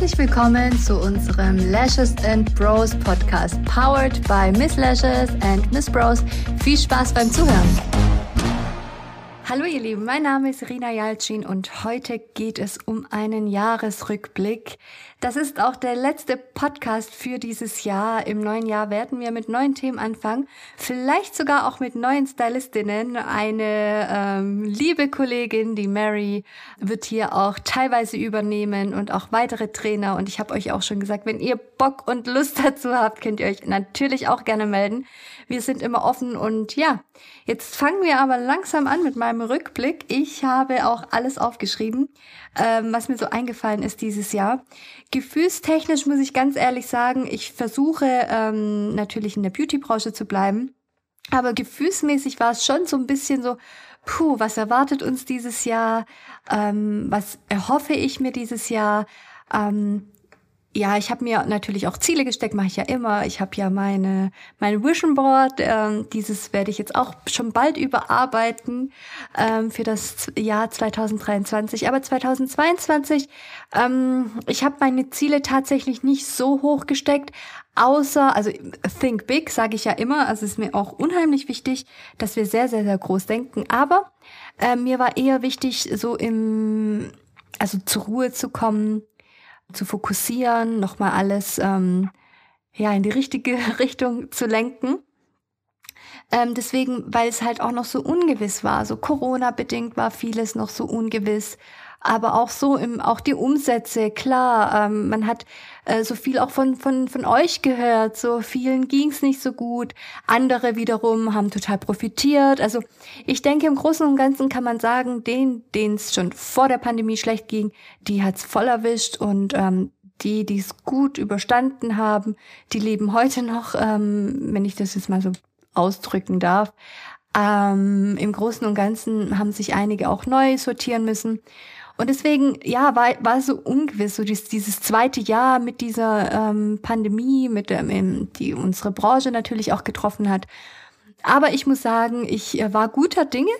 Herzlich willkommen zu unserem Lashes and Bros Podcast, powered by Miss Lashes and Miss Bros. Viel Spaß beim Zuhören. Hallo ihr Lieben, mein Name ist Rina Jalcin und heute geht es um einen Jahresrückblick. Das ist auch der letzte Podcast für dieses Jahr. Im neuen Jahr werden wir mit neuen Themen anfangen, vielleicht sogar auch mit neuen Stylistinnen. Eine ähm, liebe Kollegin, die Mary, wird hier auch teilweise übernehmen und auch weitere Trainer. Und ich habe euch auch schon gesagt, wenn ihr Bock und Lust dazu habt, könnt ihr euch natürlich auch gerne melden. Wir sind immer offen und ja, jetzt fangen wir aber langsam an mit meinem Rückblick. Ich habe auch alles aufgeschrieben, ähm, was mir so eingefallen ist dieses Jahr. Gefühlstechnisch muss ich ganz ehrlich sagen, ich versuche ähm, natürlich in der Beauty-Branche zu bleiben. Aber gefühlsmäßig war es schon so ein bisschen so, puh, was erwartet uns dieses Jahr? Ähm, was erhoffe ich mir dieses Jahr? Ähm, ja, ich habe mir natürlich auch Ziele gesteckt, mache ich ja immer. Ich habe ja meine mein Vision Board. Ähm, dieses werde ich jetzt auch schon bald überarbeiten ähm, für das Jahr 2023. Aber 2022, ähm, ich habe meine Ziele tatsächlich nicht so hoch gesteckt. Außer, also think big, sage ich ja immer. Also ist mir auch unheimlich wichtig, dass wir sehr, sehr, sehr groß denken. Aber äh, mir war eher wichtig, so im, also zur Ruhe zu kommen zu fokussieren, nochmal alles ähm, ja in die richtige Richtung zu lenken. Ähm, deswegen, weil es halt auch noch so ungewiss war, so Corona-bedingt war vieles noch so ungewiss aber auch so im, auch die Umsätze, klar, ähm, man hat äh, so viel auch von, von, von euch gehört, so vielen ging's nicht so gut, andere wiederum haben total profitiert. Also ich denke, im Großen und Ganzen kann man sagen, denen, denen es schon vor der Pandemie schlecht ging, die hat's voll erwischt und ähm, die, die es gut überstanden haben, die leben heute noch, ähm, wenn ich das jetzt mal so ausdrücken darf. Ähm, Im Großen und Ganzen haben sich einige auch neu sortieren müssen. Und deswegen, ja, war, war so ungewiss, so dieses, dieses zweite Jahr mit dieser ähm, Pandemie, mit ähm, die unsere Branche natürlich auch getroffen hat. Aber ich muss sagen, ich äh, war guter Dinge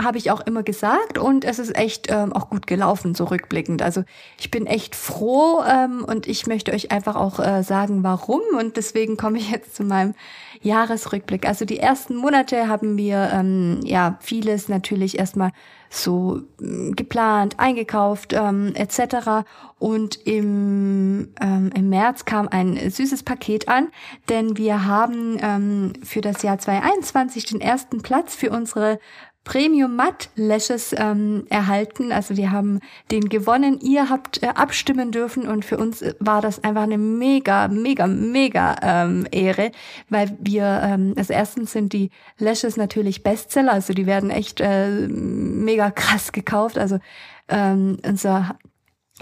habe ich auch immer gesagt und es ist echt ähm, auch gut gelaufen, so rückblickend. Also ich bin echt froh ähm, und ich möchte euch einfach auch äh, sagen, warum und deswegen komme ich jetzt zu meinem Jahresrückblick. Also die ersten Monate haben wir ähm, ja vieles natürlich erstmal so äh, geplant, eingekauft ähm, etc. Und im, ähm, im März kam ein süßes Paket an, denn wir haben ähm, für das Jahr 2021 den ersten Platz für unsere Premium Matt Lashes ähm, erhalten. Also wir haben den gewonnen. Ihr habt äh, abstimmen dürfen und für uns war das einfach eine mega, mega, mega ähm, Ehre, weil wir, ähm, also erstens sind die Lashes natürlich Bestseller, also die werden echt äh, mega krass gekauft. Also ähm, unser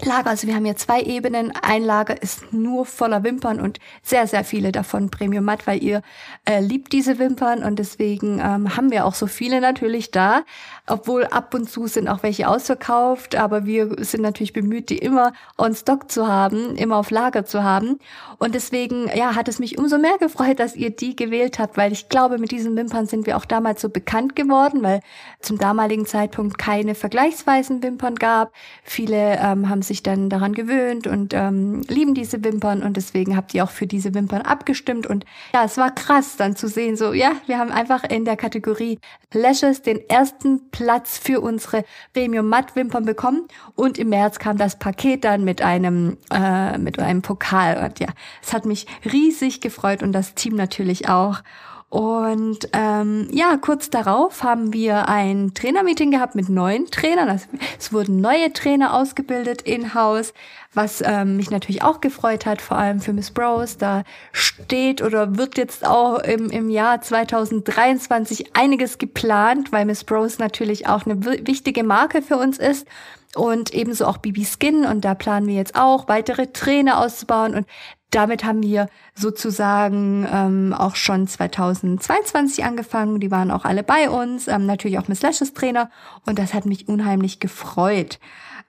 Lager. Also wir haben hier zwei Ebenen. Ein Lager ist nur voller Wimpern und sehr, sehr viele davon Premium Matt, weil ihr äh, liebt diese Wimpern und deswegen ähm, haben wir auch so viele natürlich da. Obwohl ab und zu sind auch welche ausverkauft, aber wir sind natürlich bemüht, die immer on Stock zu haben, immer auf Lager zu haben. Und deswegen, ja, hat es mich umso mehr gefreut, dass ihr die gewählt habt, weil ich glaube, mit diesen Wimpern sind wir auch damals so bekannt geworden, weil zum damaligen Zeitpunkt keine vergleichsweisen Wimpern gab. Viele ähm, haben sich dann daran gewöhnt und ähm, lieben diese Wimpern und deswegen habt ihr auch für diese Wimpern abgestimmt. Und ja, es war krass dann zu sehen, so ja, wir haben einfach in der Kategorie Lashes den ersten Platz für unsere Premium Matt Wimpern bekommen. Und im März kam das Paket dann mit einem äh, mit einem Pokal. Und ja, es hat mich riesig gefreut und das Team natürlich auch. Und ähm, ja, kurz darauf haben wir ein Trainermeeting gehabt mit neuen Trainern. Es wurden neue Trainer ausgebildet in-house, was ähm, mich natürlich auch gefreut hat, vor allem für Miss Bros. Da steht oder wird jetzt auch im, im Jahr 2023 einiges geplant, weil Miss Bros natürlich auch eine wichtige Marke für uns ist und ebenso auch BB Skin und da planen wir jetzt auch weitere Trainer auszubauen und damit haben wir sozusagen ähm, auch schon 2022 angefangen. Die waren auch alle bei uns, ähm, natürlich auch Miss Lashes Trainer und das hat mich unheimlich gefreut.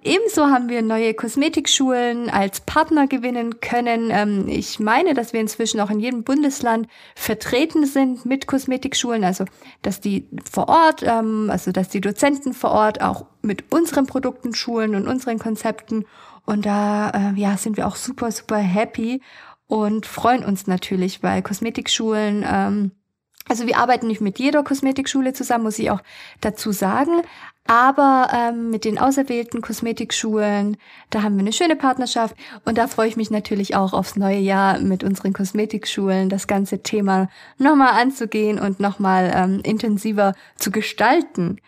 Ebenso haben wir neue Kosmetikschulen als Partner gewinnen können. Ähm, ich meine, dass wir inzwischen auch in jedem Bundesland vertreten sind mit Kosmetikschulen, also dass die vor Ort, ähm, also dass die Dozenten vor Ort auch mit unseren Produkten schulen und unseren Konzepten. Und da äh, ja, sind wir auch super, super happy und freuen uns natürlich, weil Kosmetikschulen ähm, also wir arbeiten nicht mit jeder Kosmetikschule zusammen, muss ich auch dazu sagen. Aber ähm, mit den auserwählten Kosmetikschulen, da haben wir eine schöne Partnerschaft und da freue ich mich natürlich auch aufs neue Jahr mit unseren Kosmetikschulen, das ganze Thema nochmal anzugehen und nochmal ähm, intensiver zu gestalten.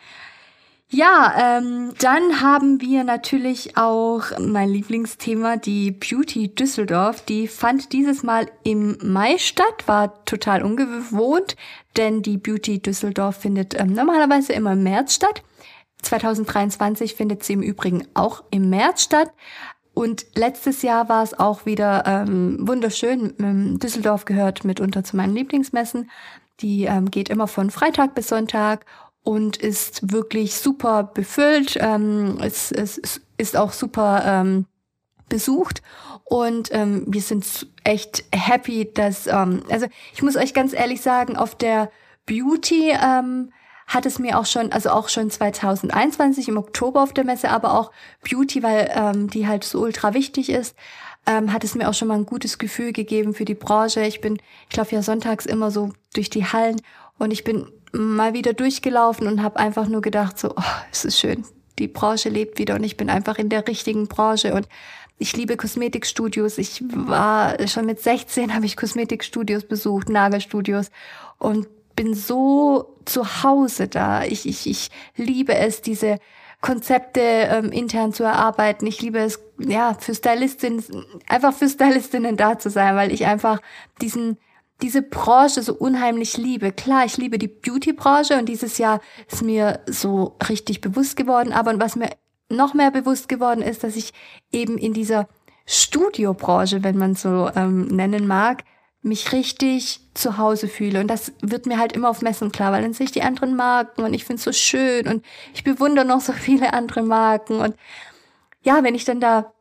Ja, ähm, dann haben wir natürlich auch mein Lieblingsthema, die Beauty Düsseldorf. Die fand dieses Mal im Mai statt, war total ungewohnt, denn die Beauty Düsseldorf findet ähm, normalerweise immer im März statt. 2023 findet sie im Übrigen auch im März statt. Und letztes Jahr war es auch wieder ähm, wunderschön. Ähm, Düsseldorf gehört mitunter zu meinen Lieblingsmessen. Die ähm, geht immer von Freitag bis Sonntag und ist wirklich super befüllt. Ähm, es, es, ist auch super ähm, besucht und ähm, wir sind echt happy, dass ähm, also ich muss euch ganz ehrlich sagen, auf der Beauty ähm, hat es mir auch schon, also auch schon 2021 im Oktober auf der Messe, aber auch Beauty, weil ähm, die halt so ultra wichtig ist, ähm, hat es mir auch schon mal ein gutes Gefühl gegeben für die Branche. Ich bin, ich laufe ja sonntags immer so durch die Hallen und ich bin mal wieder durchgelaufen und habe einfach nur gedacht, so, oh, es ist schön, die Branche lebt wieder und ich bin einfach in der richtigen Branche und ich liebe Kosmetikstudios. Ich war schon mit 16 habe ich Kosmetikstudios besucht, Nagelstudios und bin so zu Hause da. Ich, ich, ich liebe es, diese Konzepte ähm, intern zu erarbeiten. Ich liebe es, ja, für Stylistinnen, einfach für Stylistinnen da zu sein, weil ich einfach diesen diese Branche so unheimlich liebe. Klar, ich liebe die Beauty-Branche und dieses Jahr ist mir so richtig bewusst geworden. Aber was mir noch mehr bewusst geworden ist, dass ich eben in dieser Studiobranche, wenn man so ähm, nennen mag, mich richtig zu Hause fühle. Und das wird mir halt immer auf Messen klar, weil dann sehe ich die anderen Marken und ich finde es so schön und ich bewundere noch so viele andere Marken. Und ja, wenn ich dann da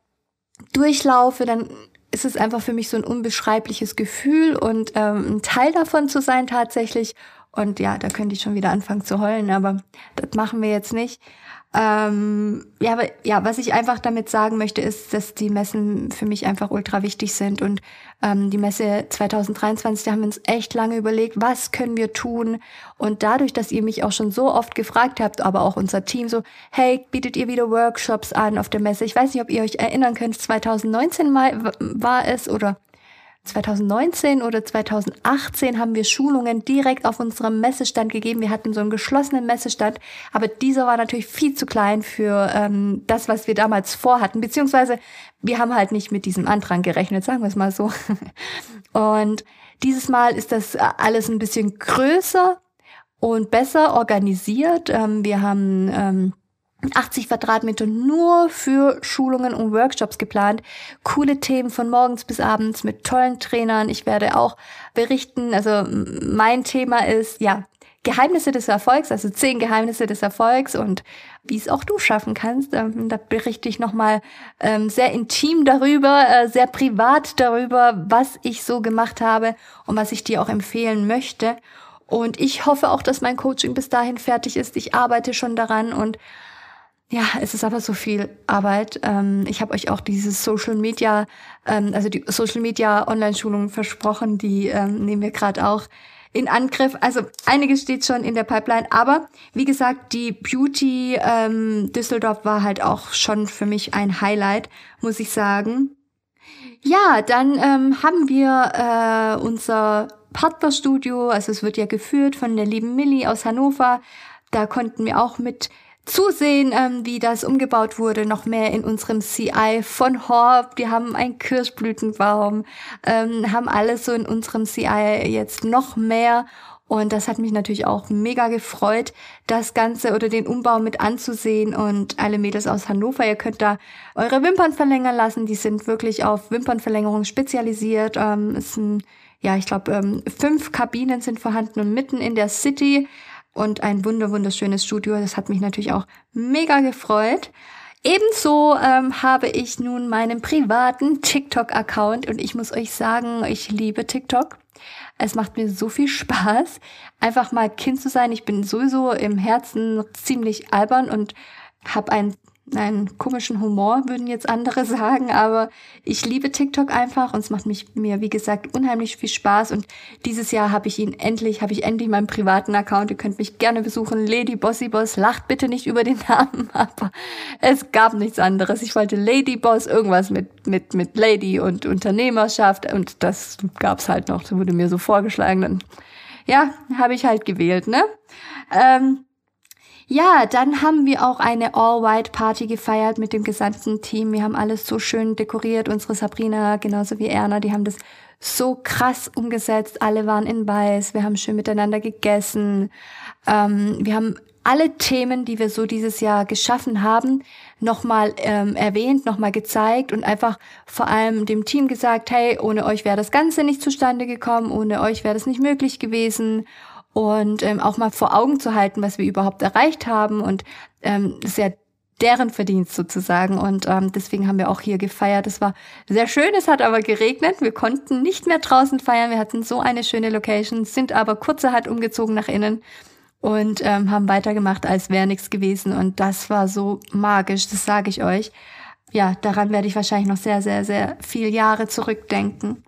durchlaufe, dann ist es einfach für mich so ein unbeschreibliches Gefühl und ähm, ein Teil davon zu sein tatsächlich. Und ja, da könnte ich schon wieder anfangen zu heulen, aber das machen wir jetzt nicht. Ähm, ja, aber, ja, was ich einfach damit sagen möchte, ist, dass die Messen für mich einfach ultra wichtig sind. Und ähm, die Messe 2023, da haben wir uns echt lange überlegt, was können wir tun. Und dadurch, dass ihr mich auch schon so oft gefragt habt, aber auch unser Team so, hey, bietet ihr wieder Workshops an auf der Messe? Ich weiß nicht, ob ihr euch erinnern könnt, 2019 mal war es oder 2019 oder 2018 haben wir Schulungen direkt auf unserem Messestand gegeben. Wir hatten so einen geschlossenen Messestand, aber dieser war natürlich viel zu klein für ähm, das, was wir damals vorhatten, beziehungsweise wir haben halt nicht mit diesem Antrag gerechnet, sagen wir es mal so. Und dieses Mal ist das alles ein bisschen größer und besser organisiert. Ähm, wir haben ähm, 80 Quadratmeter nur für Schulungen und Workshops geplant. Coole Themen von morgens bis abends mit tollen Trainern. Ich werde auch berichten. Also mein Thema ist, ja, Geheimnisse des Erfolgs, also zehn Geheimnisse des Erfolgs und wie es auch du schaffen kannst. Ähm, da berichte ich nochmal ähm, sehr intim darüber, äh, sehr privat darüber, was ich so gemacht habe und was ich dir auch empfehlen möchte. Und ich hoffe auch, dass mein Coaching bis dahin fertig ist. Ich arbeite schon daran und ja, es ist aber so viel Arbeit. Ähm, ich habe euch auch dieses Social Media, ähm, also die Social Media Online-Schulung versprochen, die ähm, nehmen wir gerade auch in Angriff. Also einiges steht schon in der Pipeline, aber wie gesagt, die Beauty ähm, Düsseldorf war halt auch schon für mich ein Highlight, muss ich sagen. Ja, dann ähm, haben wir äh, unser Partnerstudio, also es wird ja geführt von der lieben Millie aus Hannover. Da konnten wir auch mit zusehen, ähm, wie das umgebaut wurde, noch mehr in unserem CI von Horb. Wir haben einen Kirschblütenbaum, ähm, haben alles so in unserem CI jetzt noch mehr. Und das hat mich natürlich auch mega gefreut, das Ganze oder den Umbau mit anzusehen. Und alle Mädels aus Hannover, ihr könnt da eure Wimpern verlängern lassen. Die sind wirklich auf Wimpernverlängerung spezialisiert. Ähm, es sind, ja, ich glaube, ähm, fünf Kabinen sind vorhanden und mitten in der City und ein wunder wunderschönes Studio. Das hat mich natürlich auch mega gefreut. Ebenso ähm, habe ich nun meinen privaten TikTok-Account und ich muss euch sagen, ich liebe TikTok. Es macht mir so viel Spaß, einfach mal Kind zu sein. Ich bin sowieso im Herzen ziemlich albern und habe ein einen komischen Humor, würden jetzt andere sagen, aber ich liebe TikTok einfach und es macht mich mir, wie gesagt, unheimlich viel Spaß und dieses Jahr habe ich ihn endlich, habe ich endlich meinen privaten Account. Ihr könnt mich gerne besuchen. Lady Bossy Boss, lacht bitte nicht über den Namen, aber es gab nichts anderes. Ich wollte Lady Boss, irgendwas mit, mit, mit Lady und Unternehmerschaft und das gab's halt noch. Das wurde mir so vorgeschlagen. Dann, ja, habe ich halt gewählt, ne? Ähm, ja, dann haben wir auch eine All-White-Party gefeiert mit dem gesamten Team. Wir haben alles so schön dekoriert. Unsere Sabrina, genauso wie Erna, die haben das so krass umgesetzt. Alle waren in Weiß. Wir haben schön miteinander gegessen. Ähm, wir haben alle Themen, die wir so dieses Jahr geschaffen haben, nochmal ähm, erwähnt, nochmal gezeigt und einfach vor allem dem Team gesagt, hey, ohne euch wäre das Ganze nicht zustande gekommen, ohne euch wäre das nicht möglich gewesen und ähm, auch mal vor Augen zu halten, was wir überhaupt erreicht haben. Und ähm, das ist ja deren Verdienst sozusagen. Und ähm, deswegen haben wir auch hier gefeiert. Es war sehr schön, es hat aber geregnet. Wir konnten nicht mehr draußen feiern. Wir hatten so eine schöne Location, sind aber kurzerhand umgezogen nach innen und ähm, haben weitergemacht, als wäre nichts gewesen. Und das war so magisch, das sage ich euch. Ja, daran werde ich wahrscheinlich noch sehr, sehr, sehr viel Jahre zurückdenken.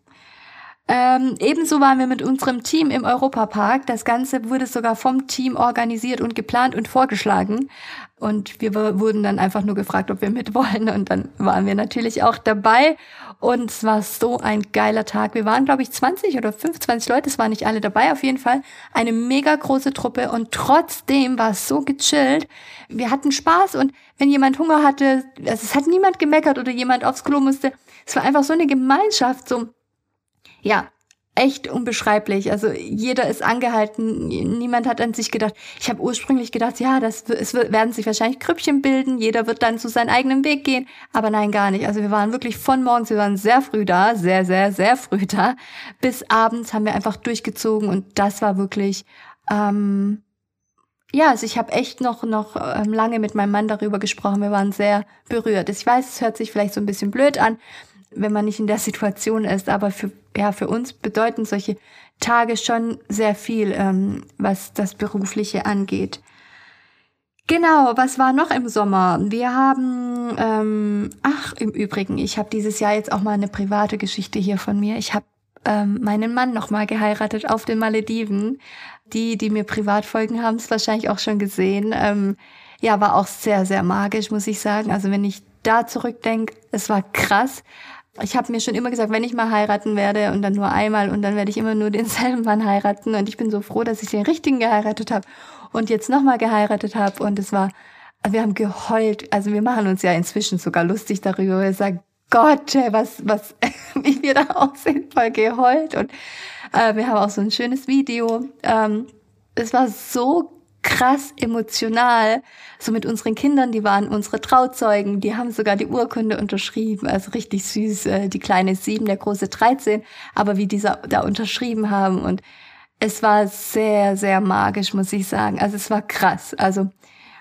Ähm, ebenso waren wir mit unserem Team im Europapark. Das Ganze wurde sogar vom Team organisiert und geplant und vorgeschlagen. Und wir wurden dann einfach nur gefragt, ob wir mitwollen. Und dann waren wir natürlich auch dabei. Und es war so ein geiler Tag. Wir waren, glaube ich, 20 oder 25 Leute. Es waren nicht alle dabei. Auf jeden Fall eine mega große Truppe. Und trotzdem war es so gechillt. Wir hatten Spaß. Und wenn jemand Hunger hatte, also es hat niemand gemeckert oder jemand aufs Klo musste. Es war einfach so eine Gemeinschaft, so ja, echt unbeschreiblich. Also jeder ist angehalten, niemand hat an sich gedacht. Ich habe ursprünglich gedacht, ja, das es werden sich wahrscheinlich Krüppchen bilden, jeder wird dann zu seinem eigenen Weg gehen, aber nein, gar nicht. Also wir waren wirklich von morgens, wir waren sehr früh da, sehr sehr sehr früh da, bis abends haben wir einfach durchgezogen und das war wirklich ähm, ja, also ich habe echt noch noch ähm, lange mit meinem Mann darüber gesprochen. Wir waren sehr berührt. Ich weiß, es hört sich vielleicht so ein bisschen blöd an, wenn man nicht in der Situation ist. Aber für, ja, für uns bedeuten solche Tage schon sehr viel, ähm, was das Berufliche angeht. Genau, was war noch im Sommer? Wir haben, ähm, ach, im Übrigen, ich habe dieses Jahr jetzt auch mal eine private Geschichte hier von mir. Ich habe ähm, meinen Mann nochmal geheiratet auf den Malediven. Die, die mir privat folgen, haben es wahrscheinlich auch schon gesehen. Ähm, ja, war auch sehr, sehr magisch, muss ich sagen. Also wenn ich da zurückdenke, es war krass ich habe mir schon immer gesagt, wenn ich mal heiraten werde und dann nur einmal und dann werde ich immer nur denselben Mann heiraten. Und ich bin so froh, dass ich den richtigen geheiratet habe und jetzt nochmal geheiratet habe und es war, wir haben geheult, also wir machen uns ja inzwischen sogar lustig darüber, wir sagen, Gott, was, was, wie wir da aussehen, voll geheult. Und äh, wir haben auch so ein schönes Video. Ähm, es war so krass emotional. So mit unseren Kindern, die waren unsere Trauzeugen, die haben sogar die Urkunde unterschrieben. Also richtig süß, äh, die kleine sieben, der große 13, aber wie dieser da unterschrieben haben und es war sehr, sehr magisch, muss ich sagen. Also es war krass. Also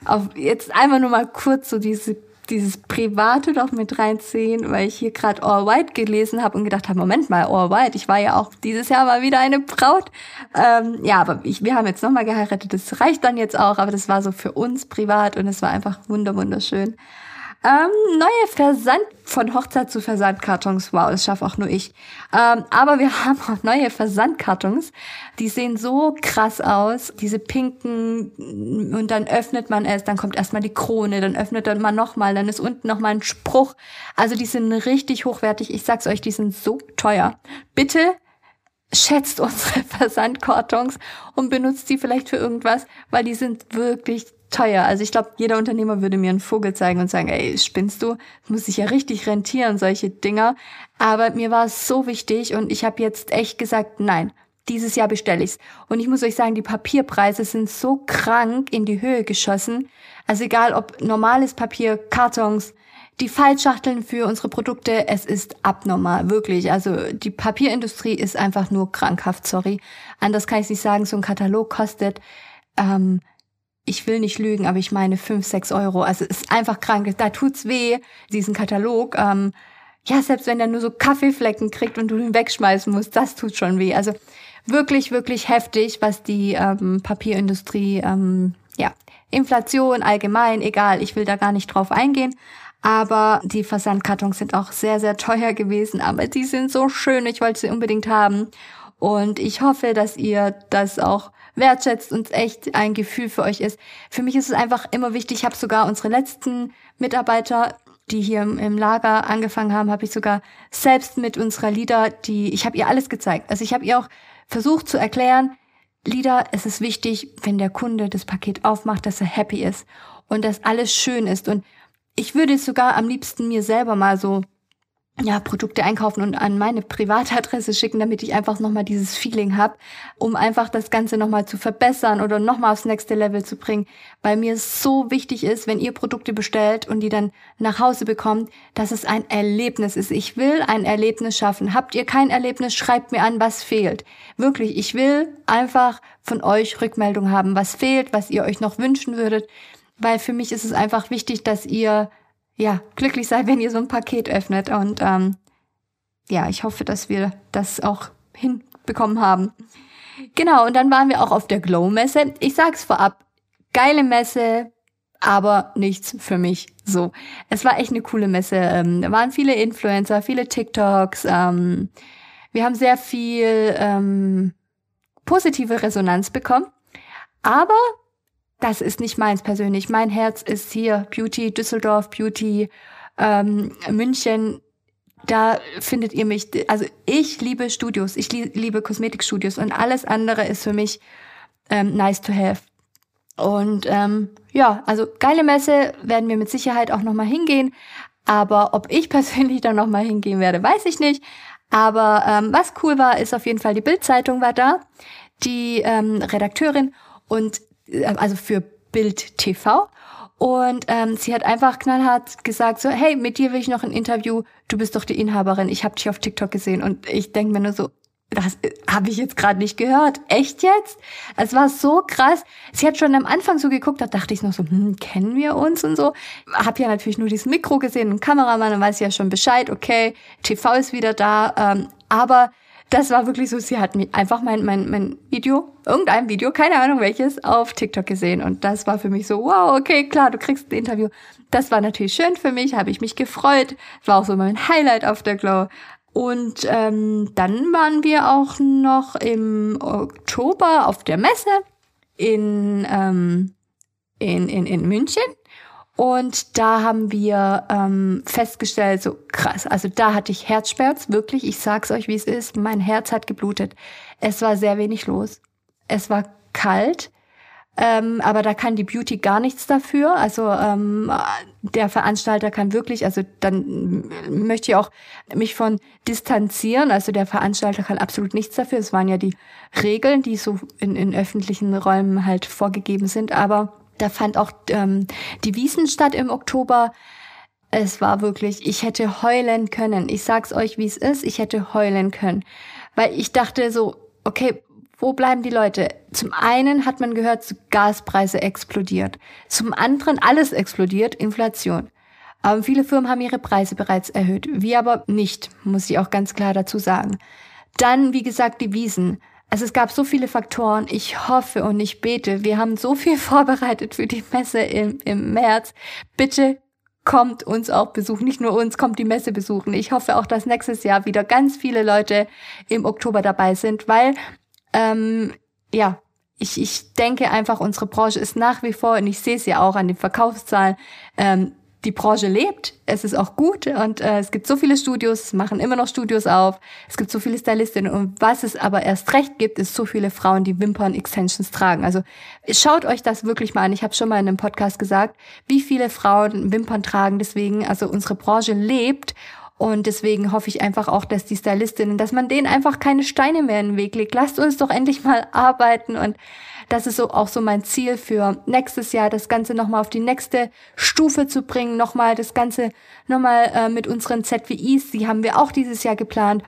auf jetzt einmal nur mal kurz so diese dieses Private doch mit reinziehen, weil ich hier gerade All White gelesen habe und gedacht habe, Moment mal, All White, ich war ja auch dieses Jahr mal wieder eine Braut. Ähm, ja, aber ich, wir haben jetzt nochmal geheiratet, das reicht dann jetzt auch, aber das war so für uns privat und es war einfach wunderschön. Ähm, neue Versand von Hochzeit zu Versandkartons. Wow, das schaffe auch nur ich. Ähm, aber wir haben auch neue Versandkartons. Die sehen so krass aus. Diese pinken und dann öffnet man es, dann kommt erstmal die Krone, dann öffnet man nochmal, dann ist unten nochmal ein Spruch. Also die sind richtig hochwertig. Ich sag's euch, die sind so teuer. Bitte schätzt unsere Versandkartons und benutzt die vielleicht für irgendwas, weil die sind wirklich teuer. Also ich glaube, jeder Unternehmer würde mir einen Vogel zeigen und sagen, ey, spinnst du? Das muss sich ja richtig rentieren, solche Dinger. Aber mir war es so wichtig und ich habe jetzt echt gesagt, nein, dieses Jahr bestelle ich's. Und ich muss euch sagen, die Papierpreise sind so krank in die Höhe geschossen. Also egal ob normales Papier, Kartons, die Fallschachteln für unsere Produkte, es ist abnormal, wirklich. Also die Papierindustrie ist einfach nur krankhaft, sorry. Anders kann ich nicht sagen, so ein Katalog kostet ähm, ich will nicht lügen, aber ich meine fünf, sechs Euro. Also es ist einfach krank. Da tut's weh, diesen Katalog. Ähm, ja, selbst wenn er nur so Kaffeeflecken kriegt und du ihn wegschmeißen musst, das tut schon weh. Also wirklich, wirklich heftig, was die ähm, Papierindustrie, ähm, ja, Inflation allgemein, egal, ich will da gar nicht drauf eingehen. Aber die Versandkartons sind auch sehr, sehr teuer gewesen. Aber die sind so schön, ich wollte sie unbedingt haben. Und ich hoffe, dass ihr das auch wertschätzt und echt ein Gefühl für euch ist. Für mich ist es einfach immer wichtig, ich habe sogar unsere letzten Mitarbeiter die hier im Lager angefangen haben, habe ich sogar selbst mit unserer Lieder, die ich habe ihr alles gezeigt. Also ich habe ihr auch versucht zu erklären, Lieder, es ist wichtig, wenn der Kunde das Paket aufmacht, dass er happy ist und dass alles schön ist. Und ich würde sogar am liebsten mir selber mal so ja, Produkte einkaufen und an meine Privatadresse schicken, damit ich einfach nochmal dieses Feeling habe, um einfach das Ganze nochmal zu verbessern oder nochmal aufs nächste Level zu bringen, weil mir so wichtig ist, wenn ihr Produkte bestellt und die dann nach Hause bekommt, dass es ein Erlebnis ist. Ich will ein Erlebnis schaffen. Habt ihr kein Erlebnis, schreibt mir an, was fehlt. Wirklich, ich will einfach von euch Rückmeldung haben, was fehlt, was ihr euch noch wünschen würdet, weil für mich ist es einfach wichtig, dass ihr ja, glücklich seid, wenn ihr so ein Paket öffnet. Und ähm, ja, ich hoffe, dass wir das auch hinbekommen haben. Genau, und dann waren wir auch auf der Glow-Messe. Ich sag's vorab, geile Messe, aber nichts für mich. So, es war echt eine coole Messe. Ähm, da waren viele Influencer, viele TikToks. Ähm, wir haben sehr viel ähm, positive Resonanz bekommen. Aber das ist nicht meins persönlich. Mein Herz ist hier Beauty Düsseldorf, Beauty ähm, München. Da findet ihr mich. Also ich liebe Studios, ich liebe Kosmetikstudios und alles andere ist für mich ähm, nice to have. Und ähm, ja, also geile Messe werden wir mit Sicherheit auch nochmal hingehen. Aber ob ich persönlich dann nochmal hingehen werde, weiß ich nicht. Aber ähm, was cool war, ist auf jeden Fall, die Bildzeitung war da, die ähm, Redakteurin und also für Bild TV. Und ähm, sie hat einfach knallhart gesagt, so, hey, mit dir will ich noch ein Interview, du bist doch die Inhaberin, ich habe dich auf TikTok gesehen. Und ich denke mir nur so, das äh, habe ich jetzt gerade nicht gehört. Echt jetzt? Es war so krass. Sie hat schon am Anfang so geguckt, da dachte ich noch so, hm, kennen wir uns und so. Hab ja natürlich nur dieses Mikro gesehen und Kameramann, dann weiß ich ja schon Bescheid, okay, TV ist wieder da. Ähm, aber das war wirklich so, sie hat mich einfach mein, mein, mein Video, irgendein Video, keine Ahnung welches, auf TikTok gesehen. Und das war für mich so, wow, okay, klar, du kriegst ein Interview. Das war natürlich schön für mich, habe ich mich gefreut. War auch so mein Highlight auf der Glow. Und ähm, dann waren wir auch noch im Oktober auf der Messe in, ähm, in, in, in München. Und da haben wir ähm, festgestellt, so krass, also da hatte ich Herzschmerz, wirklich, ich sag's euch, wie es ist, mein Herz hat geblutet. Es war sehr wenig los. Es war kalt, ähm, aber da kann die Beauty gar nichts dafür. Also ähm, der Veranstalter kann wirklich, also dann möchte ich auch mich von distanzieren. Also der Veranstalter kann absolut nichts dafür. Es waren ja die Regeln, die so in, in öffentlichen Räumen halt vorgegeben sind, aber da fand auch ähm, die Wiesen statt im Oktober. Es war wirklich, ich hätte heulen können. Ich sag's euch, wie es ist. Ich hätte heulen können. Weil ich dachte so, okay, wo bleiben die Leute? Zum einen hat man gehört, Gaspreise explodiert. Zum anderen alles explodiert, Inflation. Aber viele Firmen haben ihre Preise bereits erhöht. Wir aber nicht, muss ich auch ganz klar dazu sagen. Dann, wie gesagt, die Wiesen. Also es gab so viele Faktoren. Ich hoffe und ich bete. Wir haben so viel vorbereitet für die Messe im, im März. Bitte kommt uns auch besuchen. Nicht nur uns, kommt die Messe besuchen. Ich hoffe auch, dass nächstes Jahr wieder ganz viele Leute im Oktober dabei sind, weil ähm, ja, ich, ich denke einfach, unsere Branche ist nach wie vor, und ich sehe es ja auch an den Verkaufszahlen, ähm, die Branche lebt, es ist auch gut und äh, es gibt so viele Studios, machen immer noch Studios auf, es gibt so viele Stylistinnen und was es aber erst recht gibt, ist so viele Frauen, die Wimpern-Extensions tragen. Also schaut euch das wirklich mal an. Ich habe schon mal in einem Podcast gesagt, wie viele Frauen Wimpern tragen. Deswegen, also unsere Branche lebt und deswegen hoffe ich einfach auch, dass die Stylistinnen, dass man denen einfach keine Steine mehr in den Weg legt. Lasst uns doch endlich mal arbeiten und das ist so auch so mein Ziel für nächstes Jahr, das Ganze nochmal auf die nächste Stufe zu bringen, nochmal das Ganze nochmal äh, mit unseren ZWIs, die haben wir auch dieses Jahr geplant.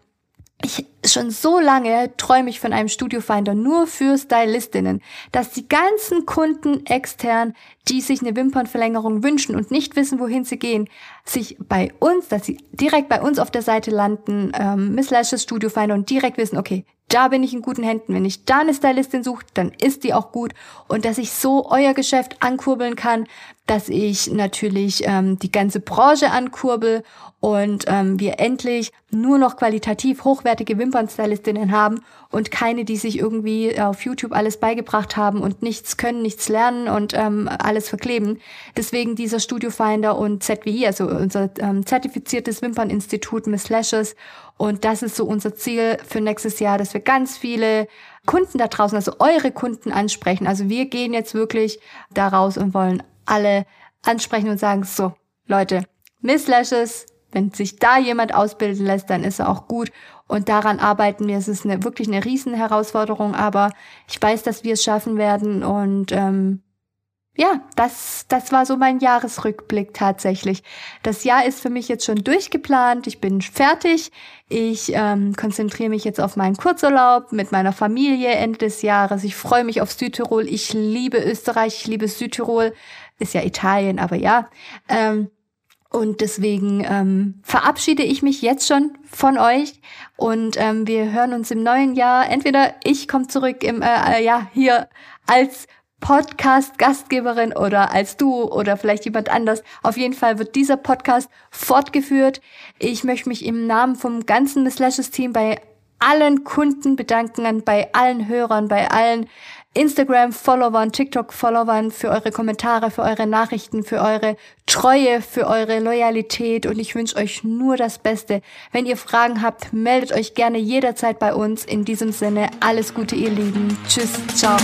Ich schon so lange träume ich von einem Studiofinder nur für Stylistinnen, dass die ganzen Kunden extern, die sich eine Wimpernverlängerung wünschen und nicht wissen, wohin sie gehen, sich bei uns, dass sie direkt bei uns auf der Seite landen, ähm, Miss Lashes Studiofinder und direkt wissen, okay, da bin ich in guten Händen. Wenn ich da eine Stylistin suche, dann ist die auch gut. Und dass ich so euer Geschäft ankurbeln kann, dass ich natürlich ähm, die ganze Branche ankurbel und ähm, wir endlich nur noch qualitativ hochwertige Wimpernstylistinnen haben und keine, die sich irgendwie auf YouTube alles beigebracht haben und nichts können, nichts lernen und ähm, alles verkleben. Deswegen dieser Studiofinder und ZWI, also unser ähm, zertifiziertes Wimperninstitut Miss Lashes. Und das ist so unser Ziel für nächstes Jahr, dass wir ganz viele Kunden da draußen, also eure Kunden ansprechen. Also wir gehen jetzt wirklich da raus und wollen alle ansprechen und sagen, so, Leute, Miss Lashes, wenn sich da jemand ausbilden lässt, dann ist er auch gut. Und daran arbeiten wir. Es ist eine, wirklich eine Riesenherausforderung, aber ich weiß, dass wir es schaffen werden. Und ähm, ja, das, das war so mein Jahresrückblick tatsächlich. Das Jahr ist für mich jetzt schon durchgeplant. Ich bin fertig. Ich ähm, konzentriere mich jetzt auf meinen Kurzurlaub mit meiner Familie Ende des Jahres. Ich freue mich auf Südtirol. Ich liebe Österreich. Ich liebe Südtirol. Ist ja Italien, aber ja. Ähm, und deswegen ähm, verabschiede ich mich jetzt schon von euch und ähm, wir hören uns im neuen Jahr. Entweder ich komme zurück im äh, äh, ja hier als Podcast-Gastgeberin oder als du oder vielleicht jemand anders. Auf jeden Fall wird dieser Podcast fortgeführt. Ich möchte mich im Namen vom ganzen Miss Lashes Team bei allen Kunden bedanken, bei allen Hörern, bei allen Instagram-Followern, TikTok-Followern für eure Kommentare, für eure Nachrichten, für eure Treue, für eure Loyalität und ich wünsche euch nur das Beste. Wenn ihr Fragen habt, meldet euch gerne jederzeit bei uns. In diesem Sinne, alles Gute, ihr Lieben. Tschüss, ciao.